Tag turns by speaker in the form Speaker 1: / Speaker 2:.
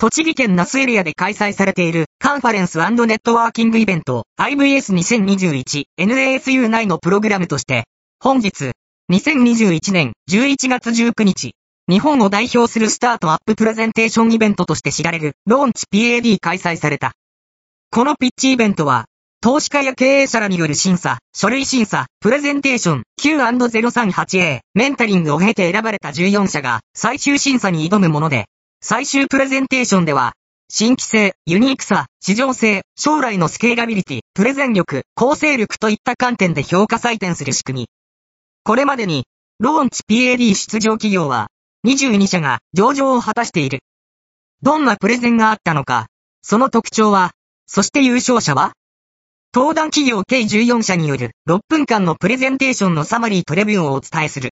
Speaker 1: 栃木県那須エリアで開催されているカンファレンスネットワーキングイベント IVS2021 NASU 内のプログラムとして、本日、2021年11月19日、日本を代表するスタートアッププレゼンテーションイベントとして知られるローンチ PAD 開催された。このピッチイベントは、投資家や経営者らによる審査、書類審査、プレゼンテーション Q&038A、メンタリングを経て選ばれた14社が最終審査に挑むもので、最終プレゼンテーションでは、新規性、ユニークさ、市場性、将来のスケーラビリティ、プレゼン力、構成力といった観点で評価採点する仕組み。これまでに、ローンチ PAD 出場企業は、22社が上場を果たしている。どんなプレゼンがあったのか、その特徴は、そして優勝者は登壇企業計14社による6分間のプレゼンテーションのサマリープレビューをお伝えする。